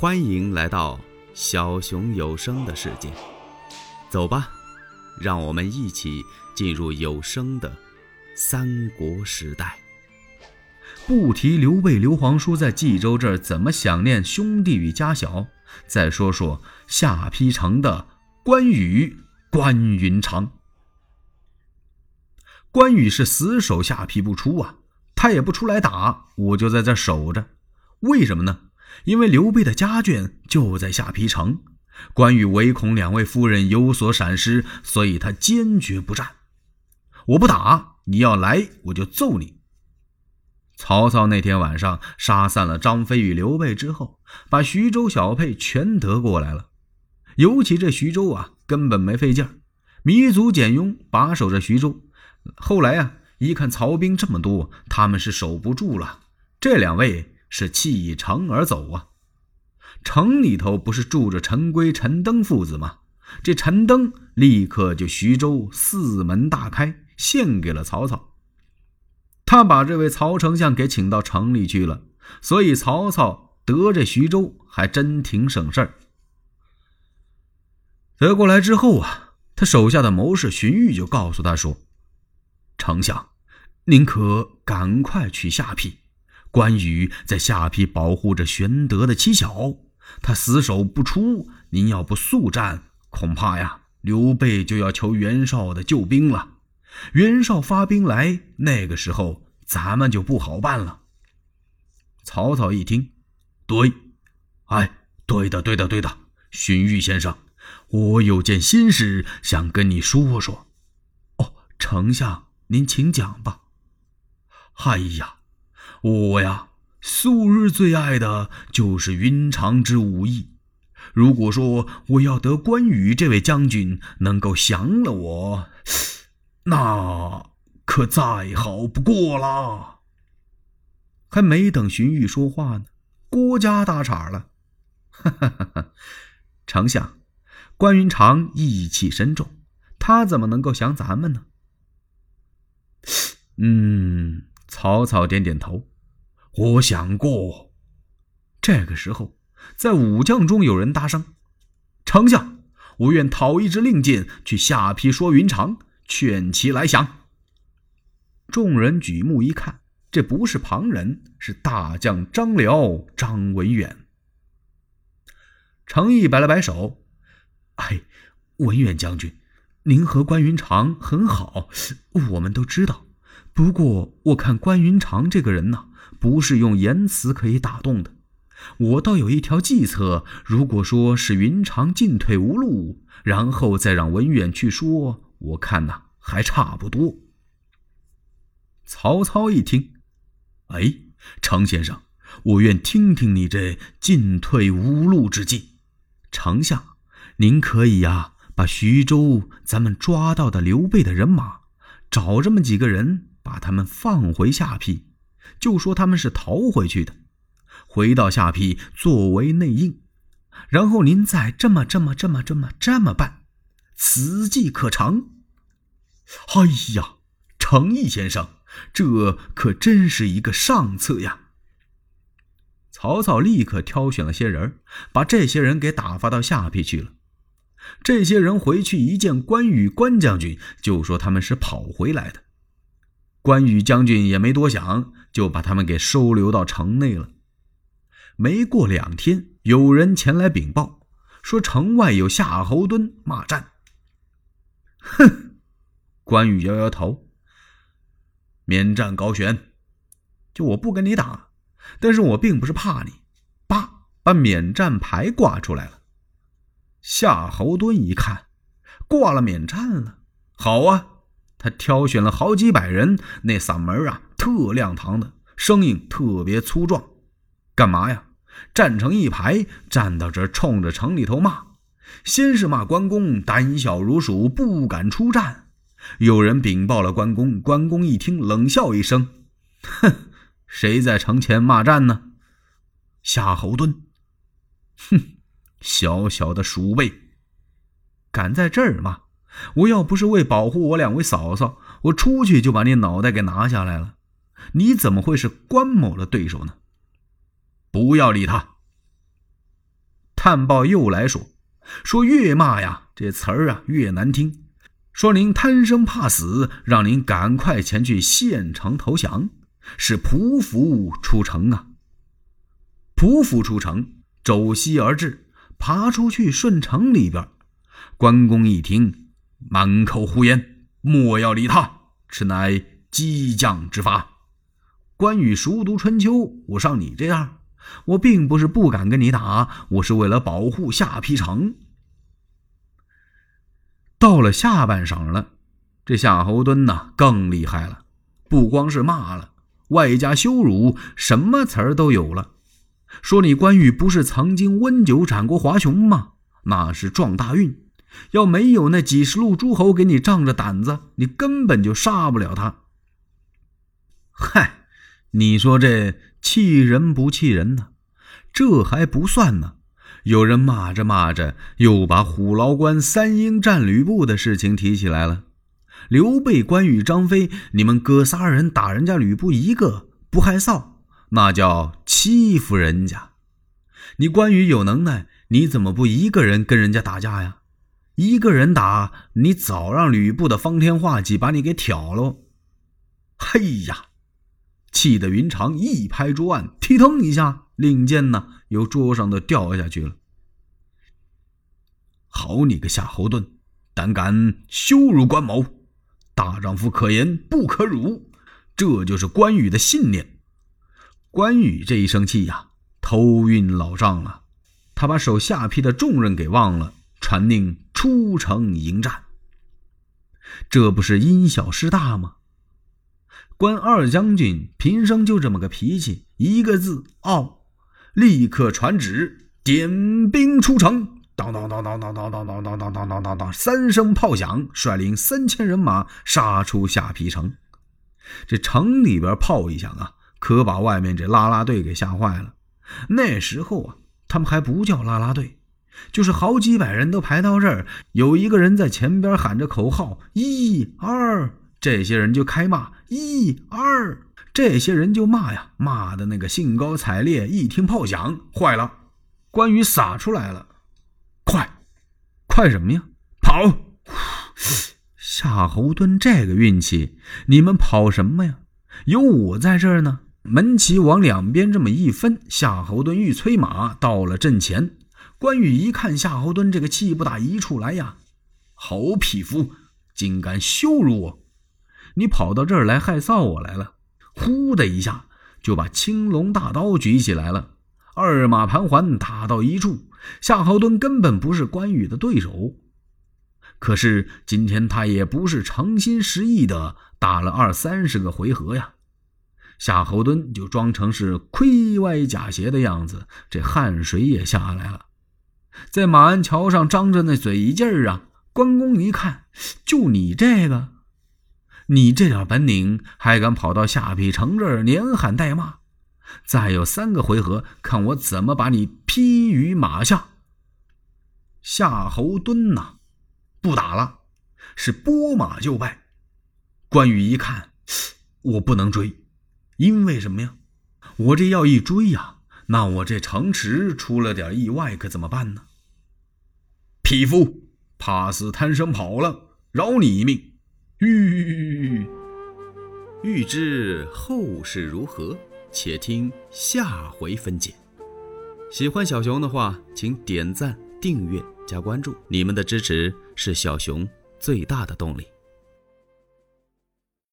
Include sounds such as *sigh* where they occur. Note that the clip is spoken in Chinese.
欢迎来到小熊有声的世界，走吧，让我们一起进入有声的三国时代。不提刘备、刘皇叔在冀州这儿怎么想念兄弟与家小，再说说下邳城的关羽、关云长。关羽是死守下邳不出啊，他也不出来打，我就在这守着。为什么呢？因为刘备的家眷就在下邳城，关羽唯恐两位夫人有所闪失，所以他坚决不战。我不打，你要来我就揍你。曹操那天晚上杀散了张飞与刘备之后，把徐州小沛全得过来了。尤其这徐州啊，根本没费劲儿，糜竺、简雍把守着徐州。后来啊，一看曹兵这么多，他们是守不住了。这两位。是弃城而走啊！城里头不是住着陈规、陈登父子吗？这陈登立刻就徐州四门大开，献给了曹操。他把这位曹丞相给请到城里去了，所以曹操得这徐州还真挺省事儿。得过来之后啊，他手下的谋士荀彧就告诉他说：“丞相，您可赶快去下邳。”关羽在下邳保护着玄德的妻小，他死守不出。您要不速战，恐怕呀，刘备就要求袁绍的救兵了。袁绍发兵来，那个时候咱们就不好办了。曹操一听，对，哎，对的，对的，对的，荀彧先生，我有件心事想跟你说说。哦，丞相，您请讲吧。哎呀。我呀，素日最爱的就是云长之武艺。如果说我要得关羽这位将军能够降了我，那可再好不过了。还没等荀彧说话呢，郭嘉打岔了：“哈哈哈哈丞相，关云长义气深重，他怎么能够降咱们呢？” *sniffs* 嗯，曹操点点头。我想过，这个时候，在武将中有人搭声：“丞相，我愿讨一支令箭去下邳说云长，劝其来降。”众人举目一看，这不是旁人，是大将张辽张文远。程毅摆了摆手：“哎，文远将军，您和关云长很好，我们都知道。不过我看关云长这个人呢。”不是用言辞可以打动的，我倒有一条计策。如果说是云长进退无路，然后再让文远去说，我看呐还差不多。曹操一听，哎，程先生，我愿听听你这进退无路之计。丞相，您可以呀，把徐州咱们抓到的刘备的人马，找这么几个人，把他们放回下邳。就说他们是逃回去的，回到下邳作为内应，然后您再这么这么这么这么这么办，此计可成。哎呀，程毅先生，这可真是一个上策呀！曹操立刻挑选了些人，把这些人给打发到下邳去了。这些人回去一见关羽、关将军，就说他们是跑回来的。关羽将军也没多想。就把他们给收留到城内了。没过两天，有人前来禀报，说城外有夏侯惇骂战。哼！关羽摇摇头，免战高悬。就我不跟你打，但是我并不是怕你。叭，把免战牌挂出来了。夏侯惇一看，挂了免战了。好啊，他挑选了好几百人，那嗓门啊。特亮堂的声音特别粗壮，干嘛呀？站成一排，站到这，冲着城里头骂。先是骂关公胆小如鼠，不敢出战。有人禀报了关公，关公一听，冷笑一声：“哼，谁在城前骂战呢？”夏侯惇，哼，小小的鼠辈，敢在这儿骂！我要不是为保护我两位嫂嫂，我出去就把你脑袋给拿下来了。你怎么会是关某的对手呢？不要理他。探报又来说，说越骂呀，这词儿啊越难听。说您贪生怕死，让您赶快前去县城投降，是匍匐出城啊。匍匐出城，走西而至，爬出去顺城里边。关公一听，满口胡言，莫要理他，此乃激将之法。关羽熟读春秋，我像你这样，我并不是不敢跟你打，我是为了保护下邳城。到了下半晌了，这夏侯惇呐更厉害了，不光是骂了，外加羞辱，什么词儿都有了。说你关羽不是曾经温酒斩过华雄吗？那是撞大运，要没有那几十路诸侯给你仗着胆子，你根本就杀不了他。嗨。你说这气人不气人呢？这还不算呢。有人骂着骂着，又把虎牢关三英战吕布的事情提起来了。刘备、关羽、张飞，你们哥仨人打人家吕布一个不害臊，那叫欺负人家。你关羽有能耐，你怎么不一个人跟人家打架呀？一个人打，你早让吕布的方天画戟把你给挑喽。嘿呀！气得云长一拍桌案，踢腾一下，令箭呢由桌上的掉下去了。好你个夏侯惇，胆敢羞辱关某！大丈夫可言不可辱，这就是关羽的信念。关羽这一生气呀，头晕脑胀了，他把手下批的重任给忘了，传令出城迎战。这不是因小失大吗？关二将军平生就这么个脾气，一个字傲，立刻传旨点兵出城。当当当当当当当当当当当当当，三声炮响，率领三千人马杀出下邳城。这城里边炮一响啊，可把外面这拉拉队给吓坏了。那时候啊，他们还不叫拉拉队，就是好几百人都排到这儿，有一个人在前边喊着口号：一二。这些人就开骂，一二，这些人就骂呀，骂的那个兴高采烈。一听炮响，坏了，关羽撒出来了，快，快什么呀？跑！夏侯惇这个运气，你们跑什么呀？有我在这儿呢。门旗往两边这么一分，夏侯惇欲催马到了阵前。关羽一看夏侯惇这个气不打一处来呀，好匹夫，竟敢羞辱我！你跑到这儿来害臊我来了！呼的一下就把青龙大刀举起来了，二马盘桓打到一处。夏侯惇根本不是关羽的对手，可是今天他也不是诚心实意的打了二三十个回合呀。夏侯惇就装成是亏歪假斜的样子，这汗水也下来了，在马鞍桥上张着那嘴劲儿啊！关公一看，就你这个。你这点本领，还敢跑到下邳城这儿连喊带骂？再有三个回合，看我怎么把你劈于马下！夏侯惇呐，不打了，是拨马就败。关羽一看，我不能追，因为什么呀？我这要一追呀，那我这城池出了点意外，可怎么办呢？匹夫，怕死贪生跑了，饶你一命。欲欲知后事如何，且听下回分解。喜欢小熊的话，请点赞、订阅、加关注，你们的支持是小熊最大的动力。